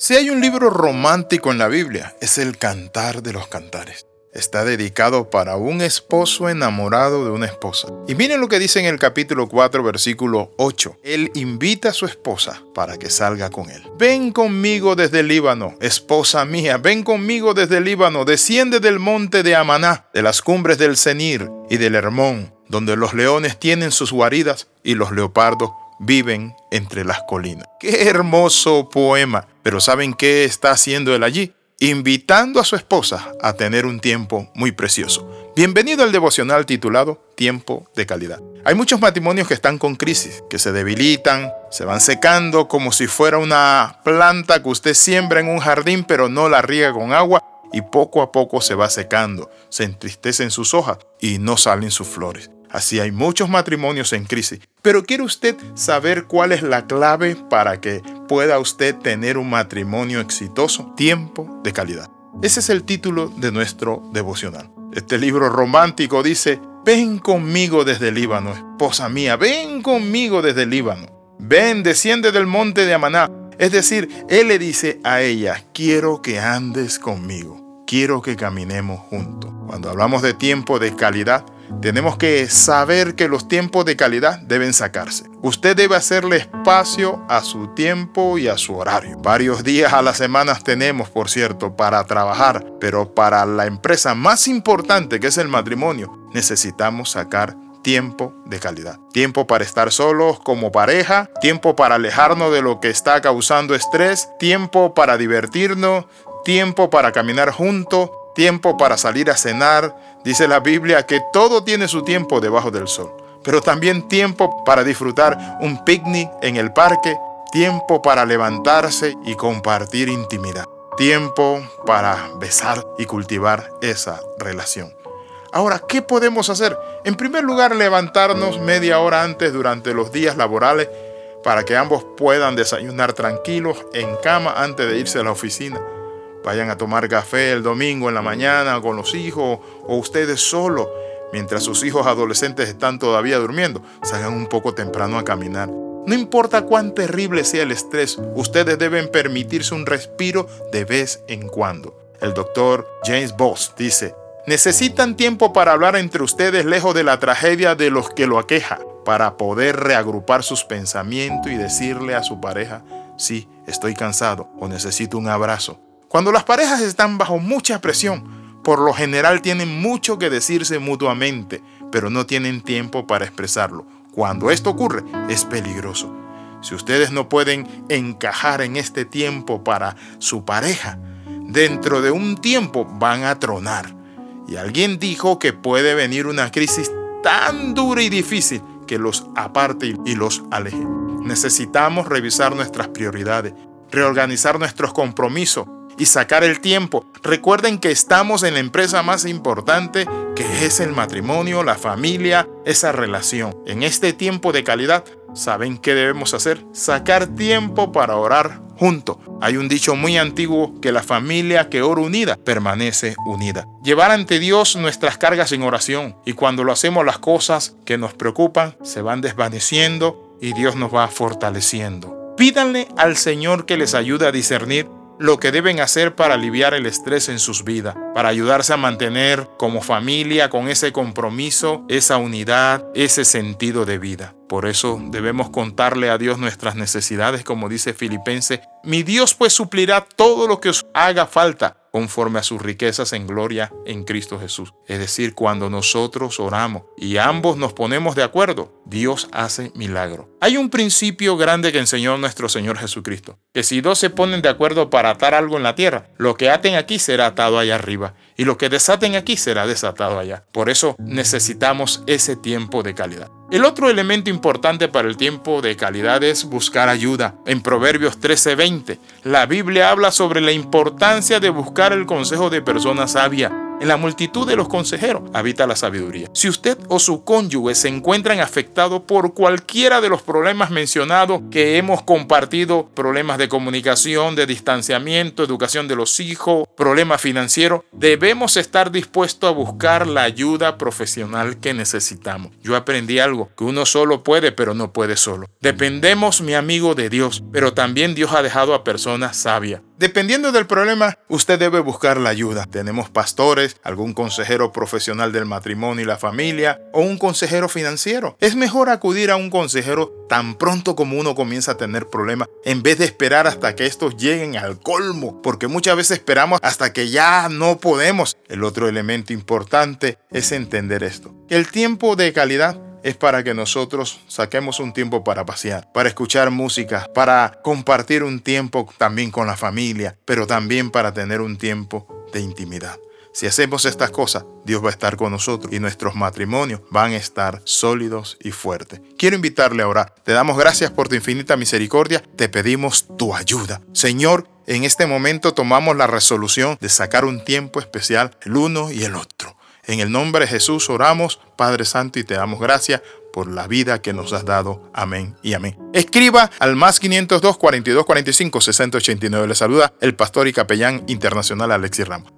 Si hay un libro romántico en la Biblia, es el Cantar de los Cantares. Está dedicado para un esposo enamorado de una esposa. Y miren lo que dice en el capítulo 4, versículo 8. Él invita a su esposa para que salga con él. Ven conmigo desde el Líbano, esposa mía, ven conmigo desde el Líbano, desciende del monte de Amaná, de las cumbres del Cenir y del Hermón, donde los leones tienen sus guaridas y los leopardos viven entre las colinas. Qué hermoso poema. Pero ¿saben qué está haciendo él allí? Invitando a su esposa a tener un tiempo muy precioso. Bienvenido al devocional titulado Tiempo de calidad. Hay muchos matrimonios que están con crisis, que se debilitan, se van secando como si fuera una planta que usted siembra en un jardín pero no la riega con agua y poco a poco se va secando, se entristecen sus hojas y no salen sus flores. Así hay muchos matrimonios en crisis. Pero ¿quiere usted saber cuál es la clave para que pueda usted tener un matrimonio exitoso? Tiempo de calidad. Ese es el título de nuestro devocional. Este libro romántico dice, ven conmigo desde Líbano, esposa mía, ven conmigo desde Líbano. Ven, desciende del monte de Amaná. Es decir, él le dice a ella, quiero que andes conmigo, quiero que caminemos juntos. Cuando hablamos de tiempo de calidad, tenemos que saber que los tiempos de calidad deben sacarse. Usted debe hacerle espacio a su tiempo y a su horario. Varios días a la semana tenemos, por cierto, para trabajar, pero para la empresa más importante que es el matrimonio, necesitamos sacar tiempo de calidad. Tiempo para estar solos como pareja, tiempo para alejarnos de lo que está causando estrés, tiempo para divertirnos, tiempo para caminar juntos, tiempo para salir a cenar. Dice la Biblia que todo tiene su tiempo debajo del sol, pero también tiempo para disfrutar un picnic en el parque, tiempo para levantarse y compartir intimidad, tiempo para besar y cultivar esa relación. Ahora, ¿qué podemos hacer? En primer lugar, levantarnos media hora antes durante los días laborales para que ambos puedan desayunar tranquilos en cama antes de irse a la oficina vayan a tomar café el domingo en la mañana con los hijos o ustedes solo mientras sus hijos adolescentes están todavía durmiendo. Salgan un poco temprano a caminar. No importa cuán terrible sea el estrés, ustedes deben permitirse un respiro de vez en cuando. El doctor James Boss dice, necesitan tiempo para hablar entre ustedes lejos de la tragedia de los que lo aqueja, para poder reagrupar sus pensamientos y decirle a su pareja, sí, estoy cansado o necesito un abrazo. Cuando las parejas están bajo mucha presión, por lo general tienen mucho que decirse mutuamente, pero no tienen tiempo para expresarlo. Cuando esto ocurre, es peligroso. Si ustedes no pueden encajar en este tiempo para su pareja, dentro de un tiempo van a tronar. Y alguien dijo que puede venir una crisis tan dura y difícil que los aparte y los aleje. Necesitamos revisar nuestras prioridades, reorganizar nuestros compromisos y sacar el tiempo. Recuerden que estamos en la empresa más importante que es el matrimonio, la familia, esa relación. En este tiempo de calidad, ¿saben qué debemos hacer? Sacar tiempo para orar juntos. Hay un dicho muy antiguo que la familia que ora unida permanece unida. Llevar ante Dios nuestras cargas en oración y cuando lo hacemos las cosas que nos preocupan se van desvaneciendo y Dios nos va fortaleciendo. Pídanle al Señor que les ayude a discernir lo que deben hacer para aliviar el estrés en sus vidas, para ayudarse a mantener como familia con ese compromiso, esa unidad, ese sentido de vida. Por eso debemos contarle a Dios nuestras necesidades, como dice Filipenses, mi Dios pues suplirá todo lo que os haga falta conforme a sus riquezas en gloria en Cristo Jesús. Es decir, cuando nosotros oramos y ambos nos ponemos de acuerdo, Dios hace milagro. Hay un principio grande que enseñó nuestro Señor Jesucristo, que si dos se ponen de acuerdo para atar algo en la tierra, lo que aten aquí será atado allá arriba y lo que desaten aquí será desatado allá. Por eso necesitamos ese tiempo de calidad. El otro elemento importante para el tiempo de calidad es buscar ayuda. En Proverbios 13:20, la Biblia habla sobre la importancia de buscar el consejo de personas sabias en la multitud de los consejeros habita la sabiduría. Si usted o su cónyuge se encuentran afectados por cualquiera de los problemas mencionados que hemos compartido, problemas de comunicación, de distanciamiento, educación de los hijos, problemas financieros, debemos estar dispuestos a buscar la ayuda profesional que necesitamos. Yo aprendí algo, que uno solo puede, pero no puede solo. Dependemos, mi amigo, de Dios, pero también Dios ha dejado a personas sabias Dependiendo del problema, usted debe buscar la ayuda. Tenemos pastores, algún consejero profesional del matrimonio y la familia o un consejero financiero. Es mejor acudir a un consejero tan pronto como uno comienza a tener problemas en vez de esperar hasta que estos lleguen al colmo, porque muchas veces esperamos hasta que ya no podemos. El otro elemento importante es entender esto. El tiempo de calidad es para que nosotros saquemos un tiempo para pasear, para escuchar música, para compartir un tiempo también con la familia, pero también para tener un tiempo de intimidad. Si hacemos estas cosas, Dios va a estar con nosotros y nuestros matrimonios van a estar sólidos y fuertes. Quiero invitarle a orar. Te damos gracias por tu infinita misericordia. Te pedimos tu ayuda. Señor, en este momento tomamos la resolución de sacar un tiempo especial el uno y el otro en el nombre de Jesús oramos, Padre Santo, y te damos gracias por la vida que nos has dado. Amén y amén. Escriba al más 502 42 45 60 89. Le saluda el pastor y capellán internacional Alexis Ramos.